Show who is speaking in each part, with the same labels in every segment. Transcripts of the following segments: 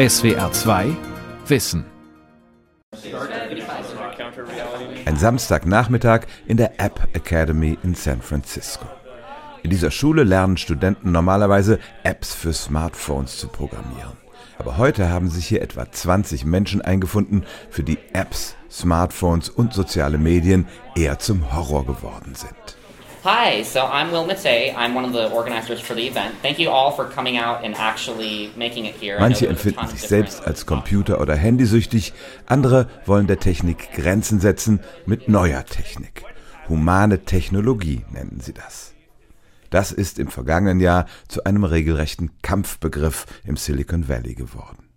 Speaker 1: SWR 2 Wissen.
Speaker 2: Ein Samstagnachmittag in der App Academy in San Francisco. In dieser Schule lernen Studenten normalerweise Apps für Smartphones zu programmieren. Aber heute haben sich hier etwa 20 Menschen eingefunden, für die Apps, Smartphones und soziale Medien eher zum Horror geworden sind.
Speaker 3: Hi, so I'm Will Matei. I'm one of the organizers for the event. Thank you all for coming out and actually making it here.
Speaker 2: Manche empfinden sich selbst als Computer- oder Handysüchtig, andere wollen der Technik Grenzen setzen mit neuer Technik. Humane Technologie nennen sie das. Das ist im vergangenen Jahr zu einem regelrechten Kampfbegriff im Silicon Valley geworden.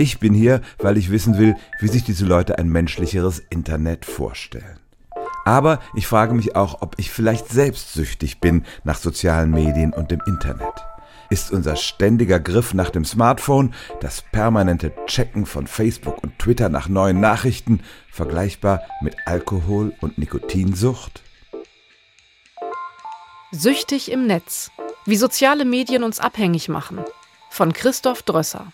Speaker 2: Ich bin hier, weil ich wissen will, wie sich diese Leute ein menschlicheres Internet vorstellen. Aber ich frage mich auch, ob ich vielleicht selbst süchtig bin nach sozialen Medien und dem Internet. Ist unser ständiger Griff nach dem Smartphone, das permanente Checken von Facebook und Twitter nach neuen Nachrichten vergleichbar mit Alkohol und Nikotinsucht?
Speaker 4: Süchtig im Netz. Wie soziale Medien uns abhängig machen. Von Christoph Drösser.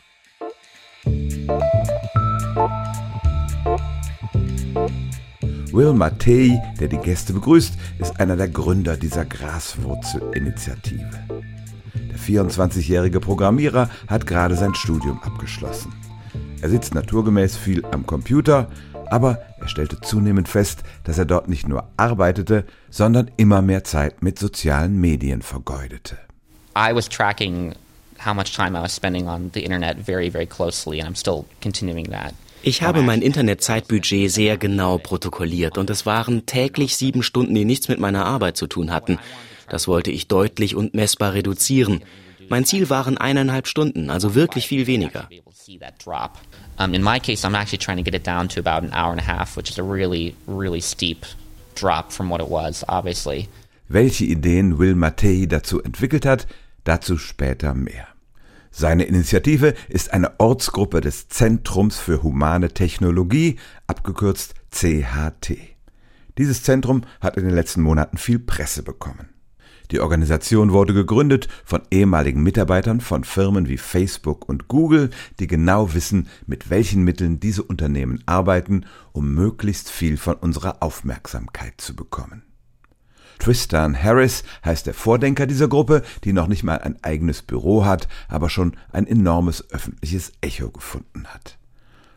Speaker 2: Will Mattei, der die Gäste begrüßt, ist einer der Gründer dieser Graswurzelinitiative. Der 24-jährige Programmierer hat gerade sein Studium abgeschlossen. Er sitzt naturgemäß viel am Computer, aber er stellte zunehmend fest, dass er dort nicht nur arbeitete, sondern immer mehr Zeit mit sozialen Medien vergeudete.
Speaker 3: I was tracking how much time I was spending on the internet very, very closely, and I'm still continuing that.
Speaker 5: Ich habe mein Internetzeitbudget sehr genau protokolliert und es waren täglich sieben Stunden, die nichts mit meiner Arbeit zu tun hatten. Das wollte ich deutlich und messbar reduzieren. Mein Ziel waren eineinhalb Stunden, also wirklich viel weniger.
Speaker 3: In my case, I'm actually trying to get it down to about an hour and a half, which is a really, really steep drop from what it was, obviously.
Speaker 2: Welche Ideen Will Mattei dazu entwickelt hat, dazu später mehr. Seine Initiative ist eine Ortsgruppe des Zentrums für humane Technologie, abgekürzt CHT. Dieses Zentrum hat in den letzten Monaten viel Presse bekommen. Die Organisation wurde gegründet von ehemaligen Mitarbeitern von Firmen wie Facebook und Google, die genau wissen, mit welchen Mitteln diese Unternehmen arbeiten, um möglichst viel von unserer Aufmerksamkeit zu bekommen. Tristan Harris heißt der Vordenker dieser Gruppe, die noch nicht mal ein eigenes Büro hat, aber schon ein enormes öffentliches Echo gefunden hat.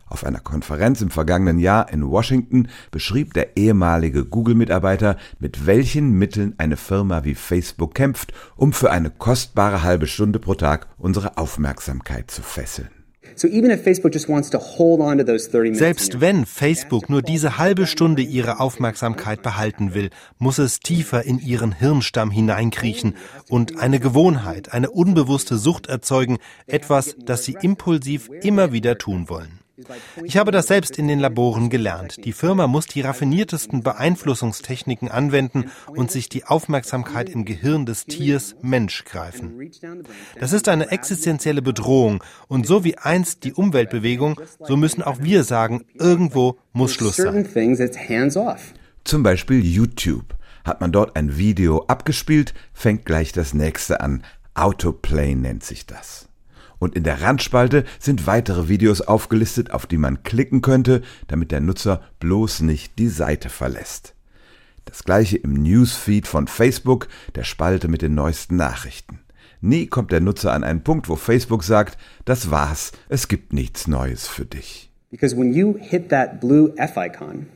Speaker 2: Auf einer Konferenz im vergangenen Jahr in Washington beschrieb der ehemalige Google-Mitarbeiter, mit welchen Mitteln eine Firma wie Facebook kämpft, um für eine kostbare halbe Stunde pro Tag unsere Aufmerksamkeit zu fesseln.
Speaker 6: Selbst wenn Facebook nur diese halbe Stunde ihre Aufmerksamkeit behalten will, muss es tiefer in ihren Hirnstamm hineinkriechen und eine Gewohnheit, eine unbewusste Sucht erzeugen, etwas, das sie impulsiv immer wieder tun wollen. Ich habe das selbst in den Laboren gelernt. Die Firma muss die raffiniertesten Beeinflussungstechniken anwenden und sich die Aufmerksamkeit im Gehirn des Tiers Mensch greifen. Das ist eine existenzielle Bedrohung und so wie einst die Umweltbewegung, so müssen auch wir sagen, irgendwo muss Schluss sein.
Speaker 2: Zum Beispiel YouTube. Hat man dort ein Video abgespielt, fängt gleich das nächste an. Autoplay nennt sich das und in der Randspalte sind weitere Videos aufgelistet, auf die man klicken könnte, damit der Nutzer bloß nicht die Seite verlässt. Das gleiche im Newsfeed von Facebook, der Spalte mit den neuesten Nachrichten. Nie kommt der Nutzer an einen Punkt, wo Facebook sagt, das war's, es gibt nichts Neues für dich.
Speaker 7: Because when you hit that blue F-Icon,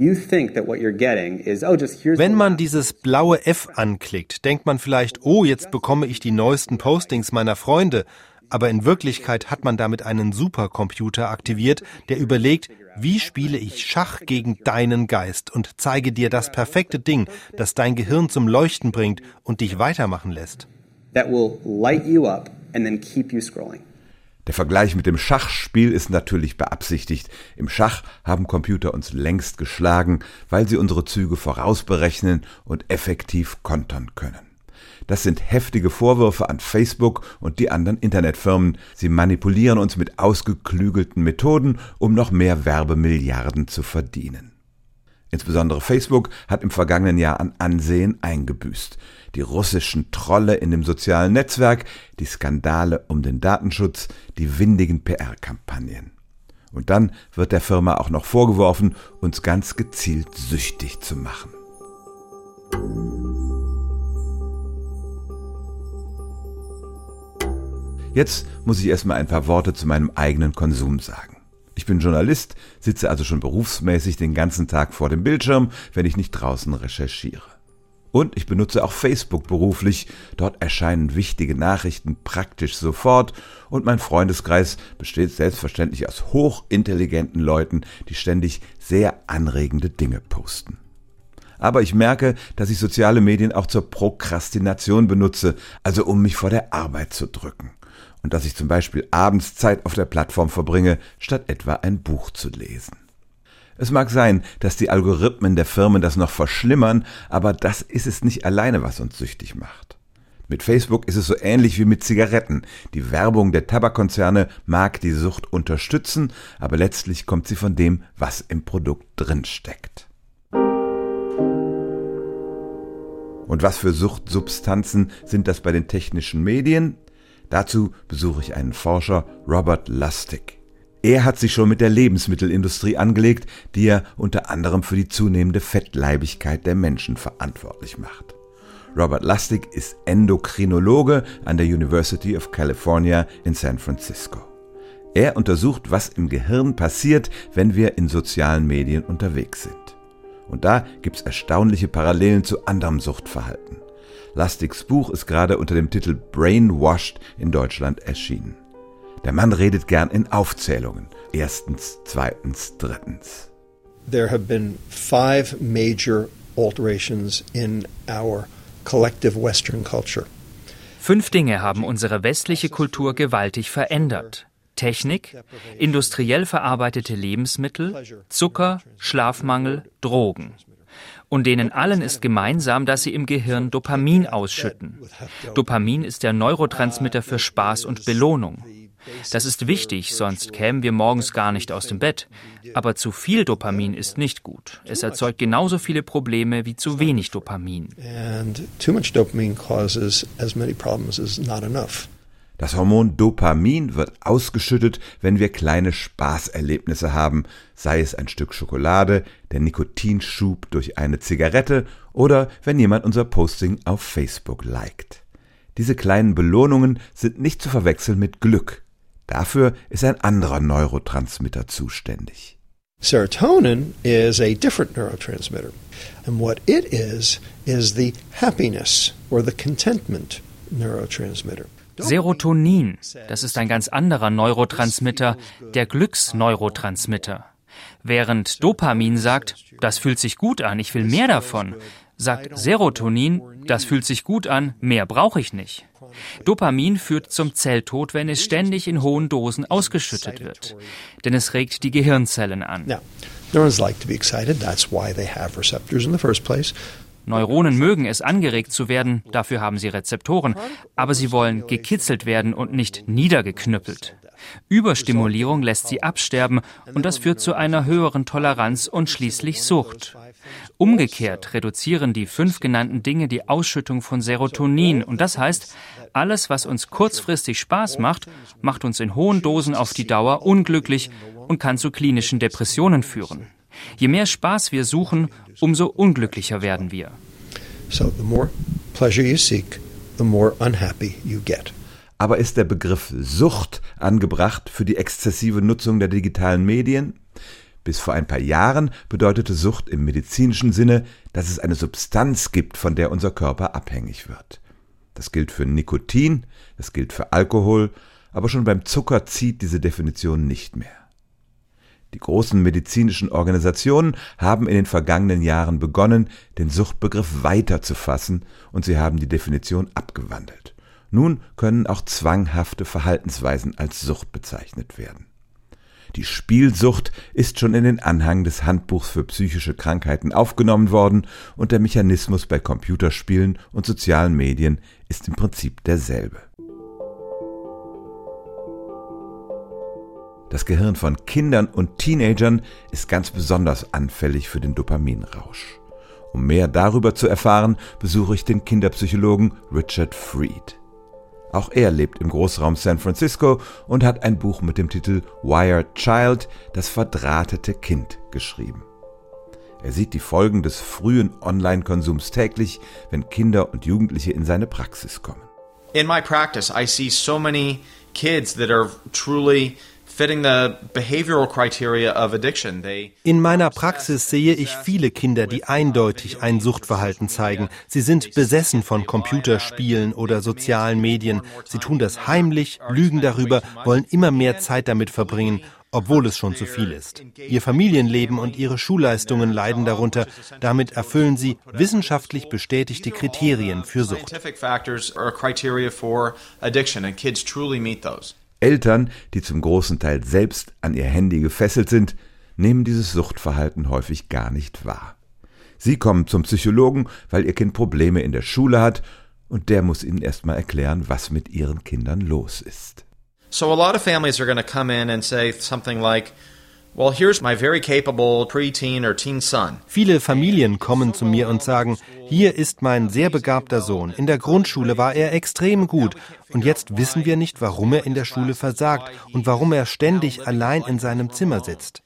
Speaker 6: Oh, Wenn man dieses blaue F anklickt, denkt man vielleicht, oh, jetzt bekomme ich die neuesten Postings meiner Freunde. Aber in Wirklichkeit hat man damit einen Supercomputer aktiviert, der überlegt, wie spiele ich Schach gegen deinen Geist und zeige dir das perfekte Ding, das dein Gehirn zum Leuchten bringt und dich weitermachen lässt.
Speaker 7: That will light you up and then keep you scrolling.
Speaker 2: Der Vergleich mit dem Schachspiel ist natürlich beabsichtigt. Im Schach haben Computer uns längst geschlagen, weil sie unsere Züge vorausberechnen und effektiv kontern können. Das sind heftige Vorwürfe an Facebook und die anderen Internetfirmen. Sie manipulieren uns mit ausgeklügelten Methoden, um noch mehr Werbemilliarden zu verdienen. Insbesondere Facebook hat im vergangenen Jahr an Ansehen eingebüßt. Die russischen Trolle in dem sozialen Netzwerk, die Skandale um den Datenschutz, die windigen PR-Kampagnen. Und dann wird der Firma auch noch vorgeworfen, uns ganz gezielt süchtig zu machen. Jetzt muss ich erstmal ein paar Worte zu meinem eigenen Konsum sagen. Ich bin Journalist, sitze also schon berufsmäßig den ganzen Tag vor dem Bildschirm, wenn ich nicht draußen recherchiere. Und ich benutze auch Facebook beruflich. Dort erscheinen wichtige Nachrichten praktisch sofort und mein Freundeskreis besteht selbstverständlich aus hochintelligenten Leuten, die ständig sehr anregende Dinge posten. Aber ich merke, dass ich soziale Medien auch zur Prokrastination benutze, also um mich vor der Arbeit zu drücken und dass ich zum Beispiel abends Zeit auf der Plattform verbringe, statt etwa ein Buch zu lesen. Es mag sein, dass die Algorithmen der Firmen das noch verschlimmern, aber das ist es nicht alleine, was uns süchtig macht. Mit Facebook ist es so ähnlich wie mit Zigaretten. Die Werbung der Tabakkonzerne mag die Sucht unterstützen, aber letztlich kommt sie von dem, was im Produkt drin steckt. Und was für Suchtsubstanzen sind das bei den technischen Medien? Dazu besuche ich einen Forscher, Robert Lustig. Er hat sich schon mit der Lebensmittelindustrie angelegt, die er unter anderem für die zunehmende Fettleibigkeit der Menschen verantwortlich macht. Robert Lustig ist Endokrinologe an der University of California in San Francisco. Er untersucht, was im Gehirn passiert, wenn wir in sozialen Medien unterwegs sind. Und da gibt's erstaunliche Parallelen zu anderem Suchtverhalten. Lustigs Buch ist gerade unter dem Titel Brainwashed in Deutschland erschienen. Der Mann redet gern in Aufzählungen. Erstens, zweitens, drittens.
Speaker 8: There have been five major alterations in our collective Western culture.
Speaker 9: Fünf Dinge haben unsere westliche Kultur gewaltig verändert. Technik, industriell verarbeitete Lebensmittel, Zucker, Schlafmangel, Drogen und denen allen ist gemeinsam, dass sie im Gehirn Dopamin ausschütten. Dopamin ist der Neurotransmitter für Spaß und Belohnung. Das ist wichtig, sonst kämen wir morgens gar nicht aus dem Bett. Aber zu viel Dopamin ist nicht gut. Es erzeugt genauso viele Probleme wie zu wenig Dopamin.
Speaker 8: And too much dopamine causes as many problems as not enough.
Speaker 2: Das Hormon Dopamin wird ausgeschüttet, wenn wir kleine Spaßerlebnisse haben, sei es ein Stück Schokolade, der Nikotinschub durch eine Zigarette oder wenn jemand unser Posting auf Facebook liked. Diese kleinen Belohnungen sind nicht zu verwechseln mit Glück. Dafür ist ein anderer Neurotransmitter zuständig.
Speaker 8: Serotonin is a different neurotransmitter. And what it is, is the happiness or the contentment neurotransmitter.
Speaker 9: Serotonin, das ist ein ganz anderer Neurotransmitter, der Glücksneurotransmitter. Während Dopamin sagt, das fühlt sich gut an, ich will mehr davon, sagt Serotonin, das fühlt sich gut an, mehr brauche ich nicht. Dopamin führt zum Zelltod, wenn es ständig in hohen Dosen ausgeschüttet wird, denn es regt die Gehirnzellen an.
Speaker 8: Neurons like to be excited, that's why they have receptors in the first place.
Speaker 9: Neuronen mögen es, angeregt zu werden, dafür haben sie Rezeptoren, aber sie wollen gekitzelt werden und nicht niedergeknüppelt. Überstimulierung lässt sie absterben und das führt zu einer höheren Toleranz und schließlich Sucht. Umgekehrt reduzieren die fünf genannten Dinge die Ausschüttung von Serotonin und das heißt, alles, was uns kurzfristig Spaß macht, macht uns in hohen Dosen auf die Dauer unglücklich und kann zu klinischen Depressionen führen. Je mehr Spaß wir suchen, umso unglücklicher werden wir.
Speaker 8: So the more pleasure you seek, the more unhappy you get.
Speaker 2: Aber ist der Begriff Sucht angebracht für die exzessive Nutzung der digitalen Medien? Bis vor ein paar Jahren bedeutete Sucht im medizinischen Sinne, dass es eine Substanz gibt, von der unser Körper abhängig wird. Das gilt für Nikotin, das gilt für Alkohol, aber schon beim Zucker zieht diese Definition nicht mehr. Die großen medizinischen Organisationen haben in den vergangenen Jahren begonnen, den Suchtbegriff weiter zu fassen, und sie haben die Definition abgewandelt. Nun können auch zwanghafte Verhaltensweisen als Sucht bezeichnet werden. Die Spielsucht ist schon in den Anhang des Handbuchs für psychische Krankheiten aufgenommen worden und der Mechanismus bei Computerspielen und sozialen Medien ist im Prinzip derselbe. Das Gehirn von Kindern und Teenagern ist ganz besonders anfällig für den Dopaminrausch. Um mehr darüber zu erfahren, besuche ich den Kinderpsychologen Richard Fried. Auch er lebt im Großraum San Francisco und hat ein Buch mit dem Titel Wired Child, das verdrahtete Kind, geschrieben. Er sieht die Folgen des frühen Online-Konsums täglich, wenn Kinder und Jugendliche in seine Praxis kommen.
Speaker 10: In my practice, I see so many kids that are truly
Speaker 6: in meiner Praxis sehe ich viele Kinder, die eindeutig ein Suchtverhalten zeigen. Sie sind besessen von Computerspielen oder sozialen Medien. Sie tun das heimlich, lügen darüber, wollen immer mehr Zeit damit verbringen obwohl es schon zu viel ist. Ihr Familienleben und ihre Schulleistungen leiden darunter. Damit erfüllen sie wissenschaftlich bestätigte Kriterien für Sucht.
Speaker 2: Eltern, die zum großen Teil selbst an ihr Handy gefesselt sind, nehmen dieses Suchtverhalten häufig gar nicht wahr. Sie kommen zum Psychologen, weil ihr Kind Probleme in der Schule hat, und der muss ihnen erstmal erklären, was mit ihren Kindern los ist.
Speaker 10: So a lot of families are going to come in and say something like, Well, here's my very capable preteen or teen son.
Speaker 6: Viele Familien kommen zu mir und sagen, hier ist mein sehr begabter Sohn. In der Grundschule war er extrem gut und jetzt wissen wir nicht, warum er in der Schule versagt und warum er ständig allein in seinem Zimmer sitzt.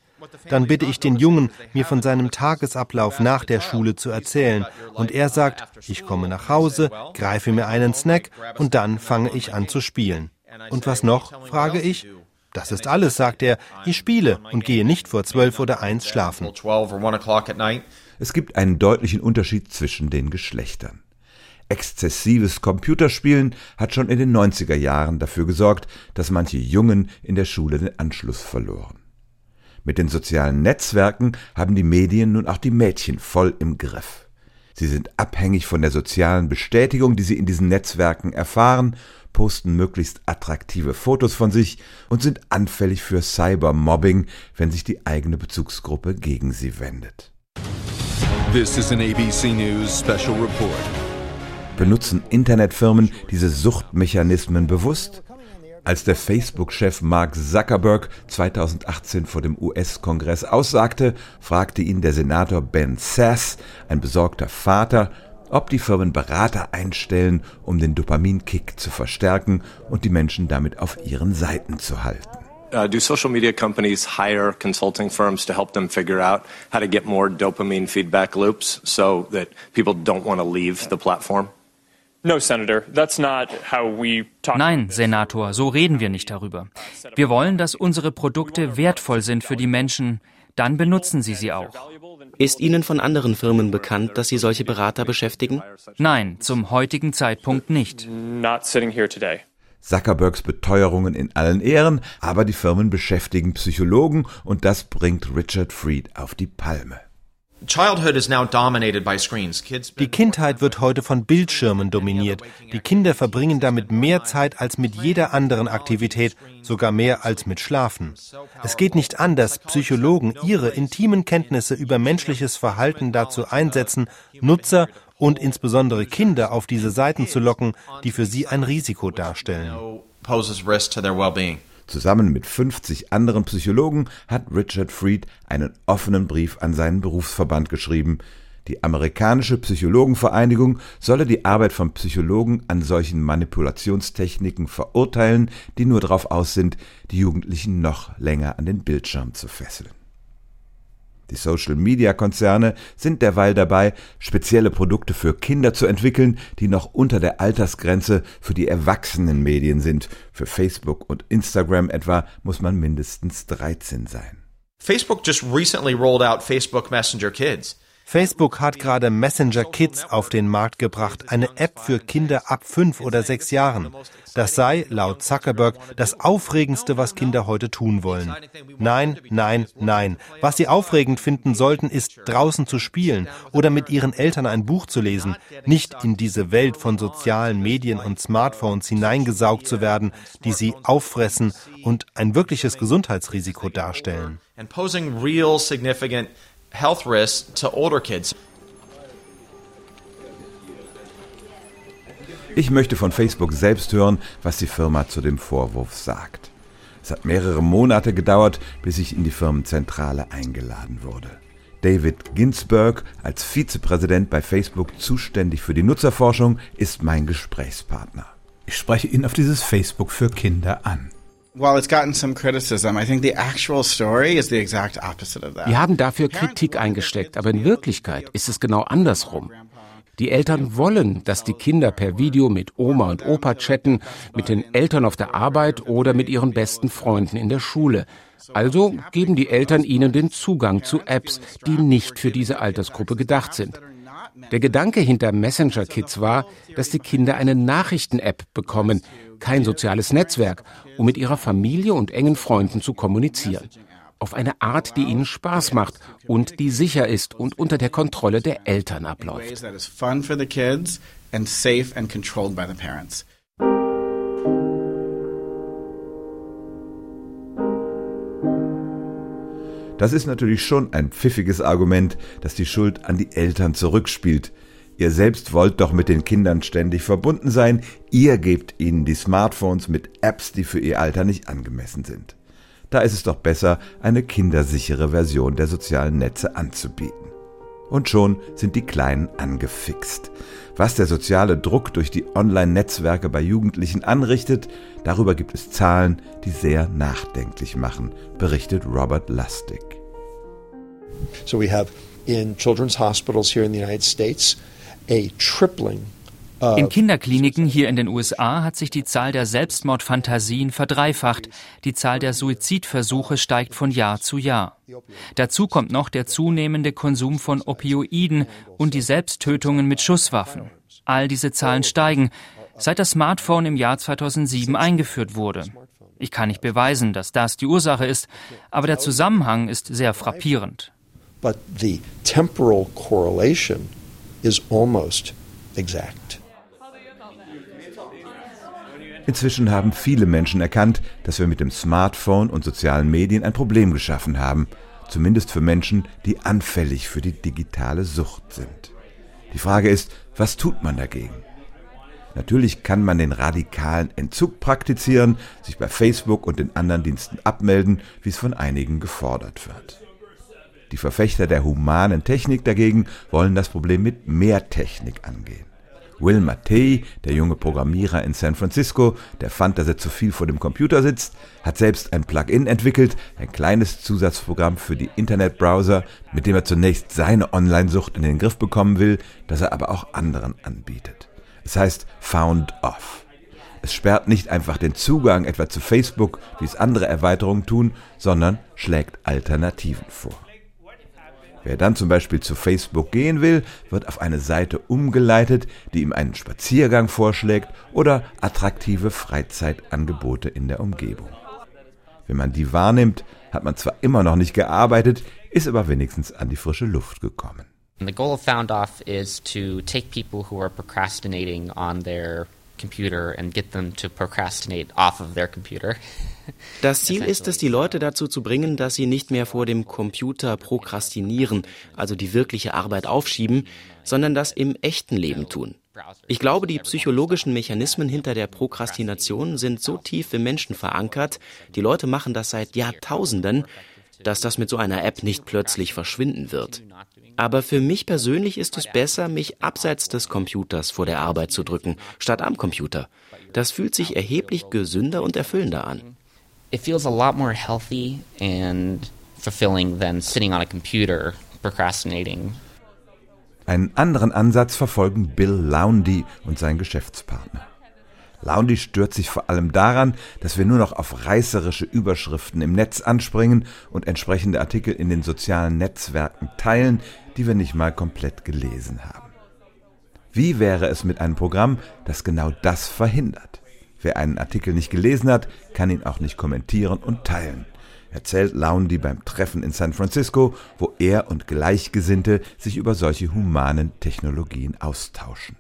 Speaker 6: Dann bitte ich den Jungen, mir von seinem Tagesablauf nach der Schule zu erzählen. Und er sagt, ich komme nach Hause, greife mir einen Snack und dann fange ich an zu spielen. Und was noch? frage ich. Das ist alles, sagt er. Ich spiele und gehe nicht vor zwölf oder eins schlafen.
Speaker 2: Es gibt einen deutlichen Unterschied zwischen den Geschlechtern. Exzessives Computerspielen hat schon in den 90er Jahren dafür gesorgt, dass manche Jungen in der Schule den Anschluss verloren. Mit den sozialen Netzwerken haben die Medien nun auch die Mädchen voll im Griff. Sie sind abhängig von der sozialen Bestätigung, die sie in diesen Netzwerken erfahren posten möglichst attraktive Fotos von sich und sind anfällig für Cybermobbing, wenn sich die eigene Bezugsgruppe gegen sie wendet.
Speaker 1: This is an ABC News special report.
Speaker 2: Benutzen Internetfirmen diese Suchtmechanismen bewusst? Als der Facebook-Chef Mark Zuckerberg 2018 vor dem US-Kongress aussagte, fragte ihn der Senator Ben Sass, ein besorgter Vater, ob die Firmen Berater einstellen, um den Dopaminkick zu verstärken und die Menschen damit auf ihren Seiten zu halten.
Speaker 11: Uh, do social media companies hire consulting firms to help them figure out how to get more dopamine feedback loops so that people don't want to leave the platform?
Speaker 9: Nein, Senator, so reden wir nicht darüber. Wir wollen, dass unsere Produkte wertvoll sind für die Menschen. Dann benutzen sie sie auch.
Speaker 5: Ist Ihnen von anderen Firmen bekannt, dass Sie solche Berater beschäftigen?
Speaker 9: Nein, zum heutigen Zeitpunkt nicht.
Speaker 2: Zuckerbergs Beteuerungen in allen Ehren, aber die Firmen beschäftigen Psychologen und das bringt Richard Fried auf die Palme.
Speaker 6: Die Kindheit wird heute von Bildschirmen dominiert. Die Kinder verbringen damit mehr Zeit als mit jeder anderen Aktivität, sogar mehr als mit Schlafen. Es geht nicht an, dass Psychologen ihre intimen Kenntnisse über menschliches Verhalten dazu einsetzen, Nutzer und insbesondere Kinder auf diese Seiten zu locken, die für sie ein Risiko darstellen.
Speaker 2: Zusammen mit 50 anderen Psychologen hat Richard Fried einen offenen Brief an seinen Berufsverband geschrieben. Die amerikanische Psychologenvereinigung solle die Arbeit von Psychologen an solchen Manipulationstechniken verurteilen, die nur darauf aus sind, die Jugendlichen noch länger an den Bildschirm zu fesseln. Die Social-Media-Konzerne sind derweil dabei, spezielle Produkte für Kinder zu entwickeln, die noch unter der Altersgrenze für die erwachsenen Medien sind. Für Facebook und Instagram etwa muss man mindestens 13 sein.
Speaker 10: Facebook just recently rolled out Facebook Messenger Kids.
Speaker 6: Facebook hat gerade Messenger Kids auf den Markt gebracht, eine App für Kinder ab fünf oder sechs Jahren. Das sei, laut Zuckerberg, das Aufregendste, was Kinder heute tun wollen. Nein, nein, nein. Was sie aufregend finden sollten, ist draußen zu spielen oder mit ihren Eltern ein Buch zu lesen, nicht in diese Welt von sozialen Medien und Smartphones hineingesaugt zu werden, die sie auffressen und ein wirkliches Gesundheitsrisiko darstellen.
Speaker 10: Health risks to older kids.
Speaker 2: Ich möchte von Facebook selbst hören, was die Firma zu dem Vorwurf sagt. Es hat mehrere Monate gedauert, bis ich in die Firmenzentrale eingeladen wurde. David Ginsberg, als Vizepräsident bei Facebook zuständig für die Nutzerforschung, ist mein Gesprächspartner.
Speaker 12: Ich spreche ihn auf dieses Facebook für Kinder an.
Speaker 13: Wir haben dafür Kritik eingesteckt, aber in Wirklichkeit ist es genau andersrum. Die Eltern wollen, dass die Kinder per Video mit Oma und Opa chatten, mit den Eltern auf der Arbeit oder mit ihren besten Freunden in der Schule. Also geben die Eltern ihnen den Zugang zu Apps, die nicht für diese Altersgruppe gedacht sind. Der Gedanke hinter Messenger Kids war, dass die Kinder eine Nachrichten-App bekommen, kein soziales Netzwerk, um mit ihrer Familie und engen Freunden zu kommunizieren. Auf eine Art, die ihnen Spaß macht und die sicher ist und unter der Kontrolle der Eltern abläuft.
Speaker 2: Das ist natürlich schon ein pfiffiges Argument, das die Schuld an die Eltern zurückspielt. Ihr selbst wollt doch mit den Kindern ständig verbunden sein, ihr gebt ihnen die Smartphones mit Apps, die für ihr Alter nicht angemessen sind. Da ist es doch besser, eine kindersichere Version der sozialen Netze anzubieten. Und schon sind die Kleinen angefixt. Was der soziale Druck durch die Online-Netzwerke bei Jugendlichen anrichtet, darüber gibt es Zahlen, die sehr nachdenklich machen, berichtet Robert Lustig.
Speaker 8: So we have in children's hospitals here in the United States a tripling
Speaker 9: in Kinderkliniken hier in den USA hat sich die Zahl der Selbstmordfantasien verdreifacht. Die Zahl der Suizidversuche steigt von Jahr zu Jahr. Dazu kommt noch der zunehmende Konsum von Opioiden und die Selbsttötungen mit Schusswaffen. All diese Zahlen steigen, seit das Smartphone im Jahr 2007 eingeführt wurde. Ich kann nicht beweisen, dass das die Ursache ist, aber der Zusammenhang ist sehr frappierend.
Speaker 8: But the temporal correlation is almost exact.
Speaker 2: Inzwischen haben viele Menschen erkannt, dass wir mit dem Smartphone und sozialen Medien ein Problem geschaffen haben, zumindest für Menschen, die anfällig für die digitale Sucht sind. Die Frage ist, was tut man dagegen? Natürlich kann man den radikalen Entzug praktizieren, sich bei Facebook und den anderen Diensten abmelden, wie es von einigen gefordert wird. Die Verfechter der humanen Technik dagegen wollen das Problem mit mehr Technik angehen. Will Mattei, der junge Programmierer in San Francisco, der fand, dass er zu viel vor dem Computer sitzt, hat selbst ein Plugin entwickelt, ein kleines Zusatzprogramm für die Internetbrowser, mit dem er zunächst seine Online-Sucht in den Griff bekommen will, das er aber auch anderen anbietet. Es heißt Found Off. Es sperrt nicht einfach den Zugang etwa zu Facebook, wie es andere Erweiterungen tun, sondern schlägt Alternativen vor. Wer dann zum Beispiel zu Facebook gehen will, wird auf eine Seite umgeleitet, die ihm einen Spaziergang vorschlägt oder attraktive Freizeitangebote in der Umgebung. Wenn man die wahrnimmt, hat man zwar immer noch nicht gearbeitet, ist aber wenigstens an die frische Luft gekommen.
Speaker 3: The goal of Found is to take people who are procrastinating on their computer and get them to procrastinate off of their computer.
Speaker 5: Das Ziel ist es, die Leute dazu zu bringen, dass sie nicht mehr vor dem Computer prokrastinieren, also die wirkliche Arbeit aufschieben, sondern das im echten Leben tun. Ich glaube, die psychologischen Mechanismen hinter der Prokrastination sind so tief im Menschen verankert, die Leute machen das seit Jahrtausenden, dass das mit so einer App nicht plötzlich verschwinden wird. Aber für mich persönlich ist es besser, mich abseits des Computers vor der Arbeit zu drücken, statt am Computer. Das fühlt sich erheblich gesünder und erfüllender an.
Speaker 3: It feels a lot more healthy and fulfilling than sitting on a computer procrastinating.
Speaker 2: Einen anderen Ansatz verfolgen Bill Laundy und sein Geschäftspartner. Laundi stört sich vor allem daran, dass wir nur noch auf reißerische Überschriften im Netz anspringen und entsprechende Artikel in den sozialen Netzwerken teilen, die wir nicht mal komplett gelesen haben. Wie wäre es mit einem Programm, das genau das verhindert? Wer einen Artikel nicht gelesen hat, kann ihn auch nicht kommentieren und teilen, erzählt Laundi beim Treffen in San Francisco, wo er und Gleichgesinnte sich über solche humanen Technologien austauschen.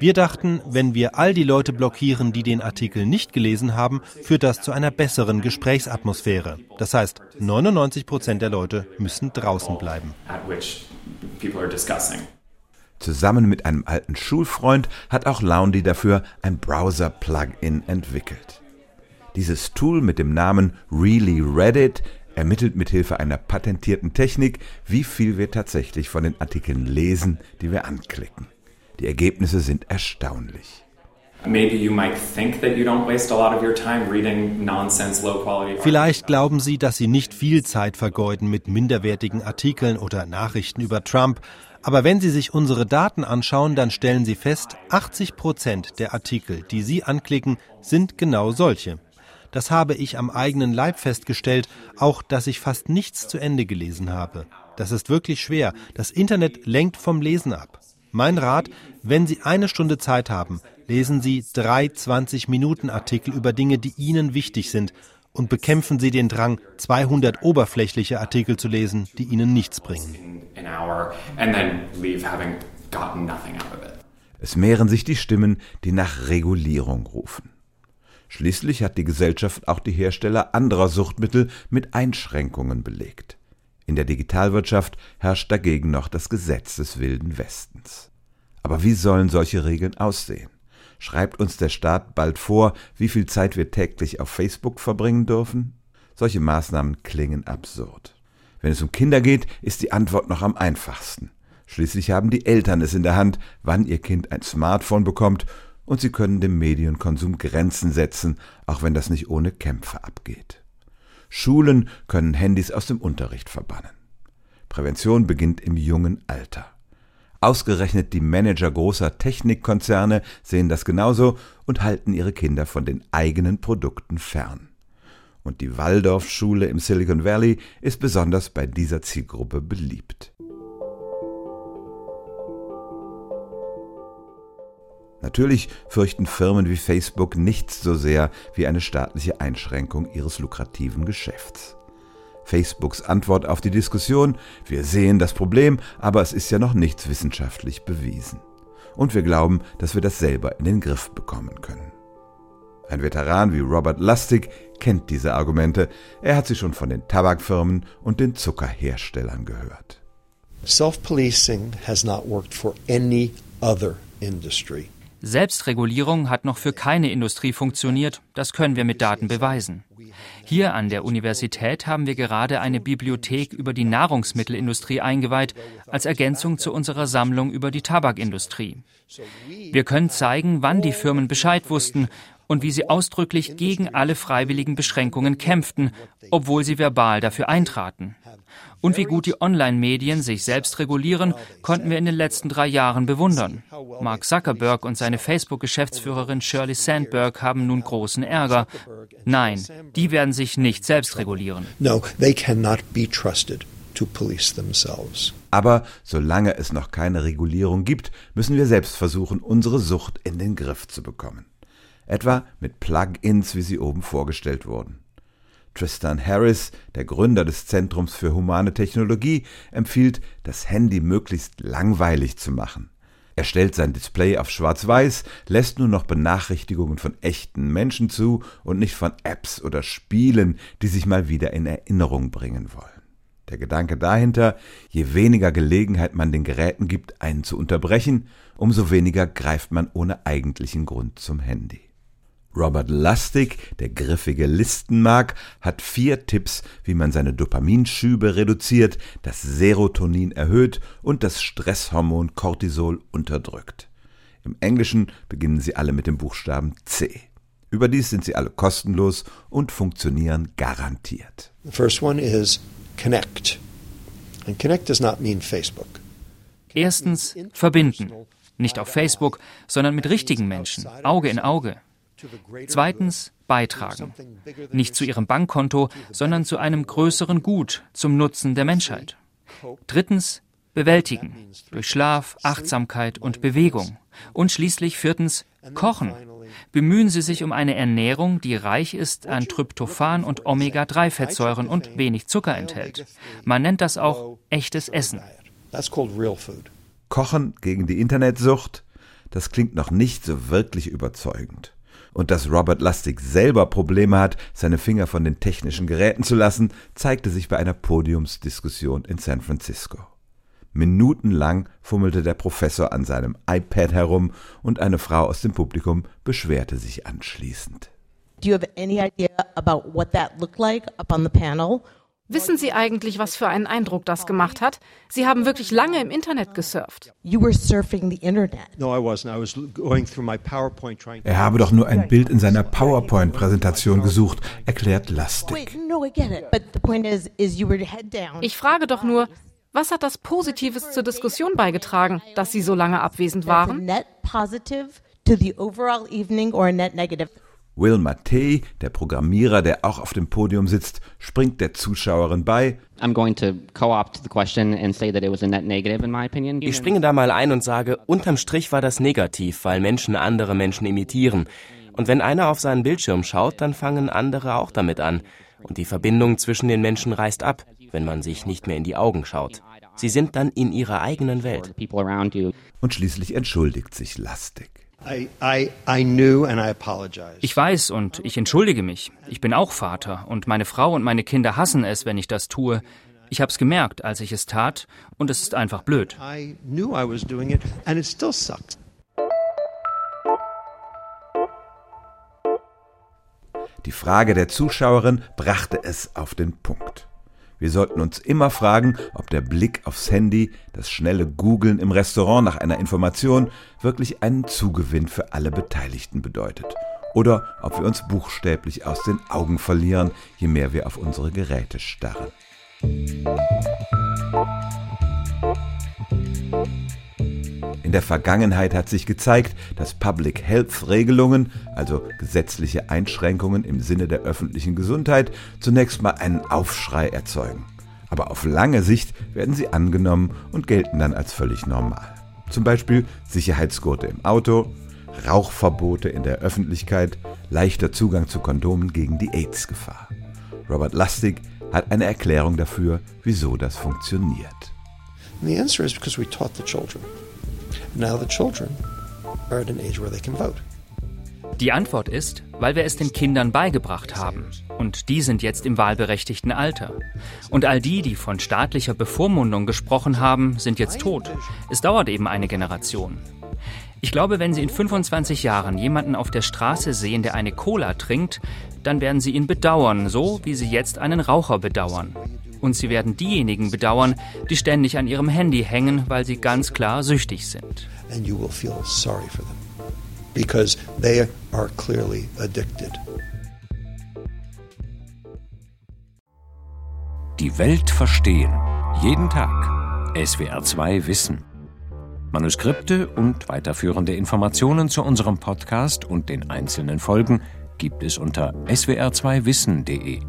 Speaker 6: Wir dachten, wenn wir all die Leute blockieren, die den Artikel nicht gelesen haben, führt das zu einer besseren Gesprächsatmosphäre. Das heißt, 99 Prozent der Leute müssen draußen bleiben.
Speaker 2: Zusammen mit einem alten Schulfreund hat auch Laundy dafür ein Browser-Plugin entwickelt. Dieses Tool mit dem Namen Really Reddit ermittelt mithilfe einer patentierten Technik, wie viel wir tatsächlich von den Artikeln lesen, die wir anklicken. Die Ergebnisse sind erstaunlich.
Speaker 6: Vielleicht glauben Sie, dass Sie nicht viel Zeit vergeuden mit minderwertigen Artikeln oder Nachrichten über Trump. Aber wenn Sie sich unsere Daten anschauen, dann stellen Sie fest, 80 Prozent der Artikel, die Sie anklicken, sind genau solche. Das habe ich am eigenen Leib festgestellt, auch dass ich fast nichts zu Ende gelesen habe. Das ist wirklich schwer. Das Internet lenkt vom Lesen ab. Mein Rat, wenn Sie eine Stunde Zeit haben, lesen Sie drei 20-Minuten-Artikel über Dinge, die Ihnen wichtig sind und bekämpfen Sie den Drang, 200 oberflächliche Artikel zu lesen, die Ihnen nichts bringen.
Speaker 2: Es mehren sich die Stimmen, die nach Regulierung rufen. Schließlich hat die Gesellschaft auch die Hersteller anderer Suchtmittel mit Einschränkungen belegt. In der Digitalwirtschaft herrscht dagegen noch das Gesetz des wilden Westens. Aber wie sollen solche Regeln aussehen? Schreibt uns der Staat bald vor, wie viel Zeit wir täglich auf Facebook verbringen dürfen? Solche Maßnahmen klingen absurd. Wenn es um Kinder geht, ist die Antwort noch am einfachsten. Schließlich haben die Eltern es in der Hand, wann ihr Kind ein Smartphone bekommt und sie können dem Medienkonsum Grenzen setzen, auch wenn das nicht ohne Kämpfe abgeht. Schulen können Handys aus dem Unterricht verbannen. Prävention beginnt im jungen Alter. Ausgerechnet die Manager großer Technikkonzerne sehen das genauso und halten ihre Kinder von den eigenen Produkten fern. Und die Waldorfschule im Silicon Valley ist besonders bei dieser Zielgruppe beliebt. Natürlich fürchten Firmen wie Facebook nichts so sehr wie eine staatliche Einschränkung ihres lukrativen Geschäfts. Facebooks Antwort auf die Diskussion, wir sehen das Problem, aber es ist ja noch nichts wissenschaftlich bewiesen. Und wir glauben, dass wir das selber in den Griff bekommen können. Ein Veteran wie Robert Lustig kennt diese Argumente, er hat sie schon von den Tabakfirmen und den Zuckerherstellern gehört.
Speaker 8: Self-policing has not worked for any other industry.
Speaker 9: Selbstregulierung hat noch für keine Industrie funktioniert, das können wir mit Daten beweisen. Hier an der Universität haben wir gerade eine Bibliothek über die Nahrungsmittelindustrie eingeweiht, als Ergänzung zu unserer Sammlung über die Tabakindustrie. Wir können zeigen, wann die Firmen Bescheid wussten und wie sie ausdrücklich gegen alle freiwilligen Beschränkungen kämpften, obwohl sie verbal dafür eintraten. Und wie gut die Online-Medien sich selbst regulieren, konnten wir in den letzten drei Jahren bewundern. Mark Zuckerberg und seine Facebook-Geschäftsführerin Shirley Sandberg haben nun großen Ärger. Nein, die werden sich nicht selbst regulieren.
Speaker 8: No, they cannot be trusted to police themselves.
Speaker 2: Aber solange es noch keine Regulierung gibt, müssen wir selbst versuchen, unsere Sucht in den Griff zu bekommen. Etwa mit Plugins, wie sie oben vorgestellt wurden. Tristan Harris, der Gründer des Zentrums für humane Technologie, empfiehlt, das Handy möglichst langweilig zu machen. Er stellt sein Display auf schwarz-weiß, lässt nur noch Benachrichtigungen von echten Menschen zu und nicht von Apps oder Spielen, die sich mal wieder in Erinnerung bringen wollen. Der Gedanke dahinter, je weniger Gelegenheit man den Geräten gibt, einen zu unterbrechen, umso weniger greift man ohne eigentlichen Grund zum Handy. Robert Lustig, der griffige Listenmark, hat vier Tipps, wie man seine Dopaminschübe reduziert, das Serotonin erhöht und das Stresshormon Cortisol unterdrückt. Im Englischen beginnen sie alle mit dem Buchstaben C. Überdies sind sie alle kostenlos und funktionieren garantiert.
Speaker 8: The first one is connect. And connect does not mean Facebook.
Speaker 9: Erstens verbinden. Nicht auf Facebook, sondern mit richtigen Menschen, Auge in Auge. Zweitens beitragen. Nicht zu ihrem Bankkonto, sondern zu einem größeren Gut, zum Nutzen der Menschheit. Drittens bewältigen. Durch Schlaf, Achtsamkeit und Bewegung. Und schließlich viertens kochen. Bemühen Sie sich um eine Ernährung, die reich ist an Tryptophan und Omega-3-Fettsäuren und wenig Zucker enthält. Man nennt das auch echtes Essen.
Speaker 2: Kochen gegen die Internetsucht? Das klingt noch nicht so wirklich überzeugend. Und dass Robert Lustig selber Probleme hat, seine Finger von den technischen Geräten zu lassen, zeigte sich bei einer Podiumsdiskussion in San Francisco. Minutenlang fummelte der Professor an seinem iPad herum und eine Frau aus dem Publikum beschwerte sich anschließend.
Speaker 14: Do you have any idea about what that looked like up on the panel?
Speaker 4: Wissen Sie eigentlich, was für einen Eindruck das gemacht hat? Sie haben wirklich lange im Internet gesurft.
Speaker 14: You were surfing the internet.
Speaker 8: No, I wasn't. I was going through my PowerPoint trying
Speaker 12: Er habe doch nur ein Bild in seiner PowerPoint-Präsentation gesucht, erklärt Lastig.
Speaker 14: Wait, no, I get it. But the point is, is you were head down.
Speaker 4: Ich frage doch nur, was hat das Positives zur Diskussion beigetragen, dass Sie so lange abwesend waren?
Speaker 2: Will Mattei, der Programmierer, der auch auf dem Podium sitzt, springt der Zuschauerin bei.
Speaker 5: Ich springe da mal ein und sage, unterm Strich war das negativ, weil Menschen andere Menschen imitieren. Und wenn einer auf seinen Bildschirm schaut, dann fangen andere auch damit an. Und die Verbindung zwischen den Menschen reißt ab, wenn man sich nicht mehr in die Augen schaut. Sie sind dann in ihrer eigenen Welt.
Speaker 2: Und schließlich entschuldigt sich Lastig.
Speaker 8: I, I, I knew and I apologized.
Speaker 9: Ich weiß und ich entschuldige mich. Ich bin auch Vater und meine Frau und meine Kinder hassen es, wenn ich das tue. Ich hab's gemerkt, als ich es tat und es ist einfach blöd.
Speaker 8: I knew I was doing it and it still sucks.
Speaker 2: Die Frage der Zuschauerin brachte es auf den Punkt. Wir sollten uns immer fragen, ob der Blick aufs Handy, das schnelle Googlen im Restaurant nach einer Information wirklich einen Zugewinn für alle Beteiligten bedeutet. Oder ob wir uns buchstäblich aus den Augen verlieren, je mehr wir auf unsere Geräte starren. In der Vergangenheit hat sich gezeigt, dass Public Health Regelungen, also gesetzliche Einschränkungen im Sinne der öffentlichen Gesundheit, zunächst mal einen Aufschrei erzeugen. Aber auf lange Sicht werden sie angenommen und gelten dann als völlig normal. Zum Beispiel Sicherheitsgurte im Auto, Rauchverbote in der Öffentlichkeit, leichter Zugang zu Kondomen gegen die AIDS-Gefahr. Robert Lustig hat eine Erklärung dafür, wieso das funktioniert.
Speaker 8: And the answer is because we taught the children. Now the children are at an age where they can vote.
Speaker 9: Die Antwort ist, weil wir es den Kindern beigebracht haben. Und die sind jetzt im wahlberechtigten Alter. Und all die, die von staatlicher Bevormundung gesprochen haben, sind jetzt tot. Es dauert eben eine Generation. Ich glaube, wenn Sie in 25 Jahren jemanden auf der Straße sehen, der eine Cola trinkt, dann werden Sie ihn bedauern, so wie Sie jetzt einen Raucher bedauern. Und Sie werden diejenigen bedauern, die ständig an ihrem Handy hängen, weil sie ganz klar süchtig sind.
Speaker 8: And you will feel sorry for them because they are clearly addicted.
Speaker 15: Die Welt verstehen. Jeden Tag. SWR2 Wissen. Manuskripte und weiterführende Informationen zu unserem Podcast und den einzelnen Folgen gibt es unter swr2wissen.de.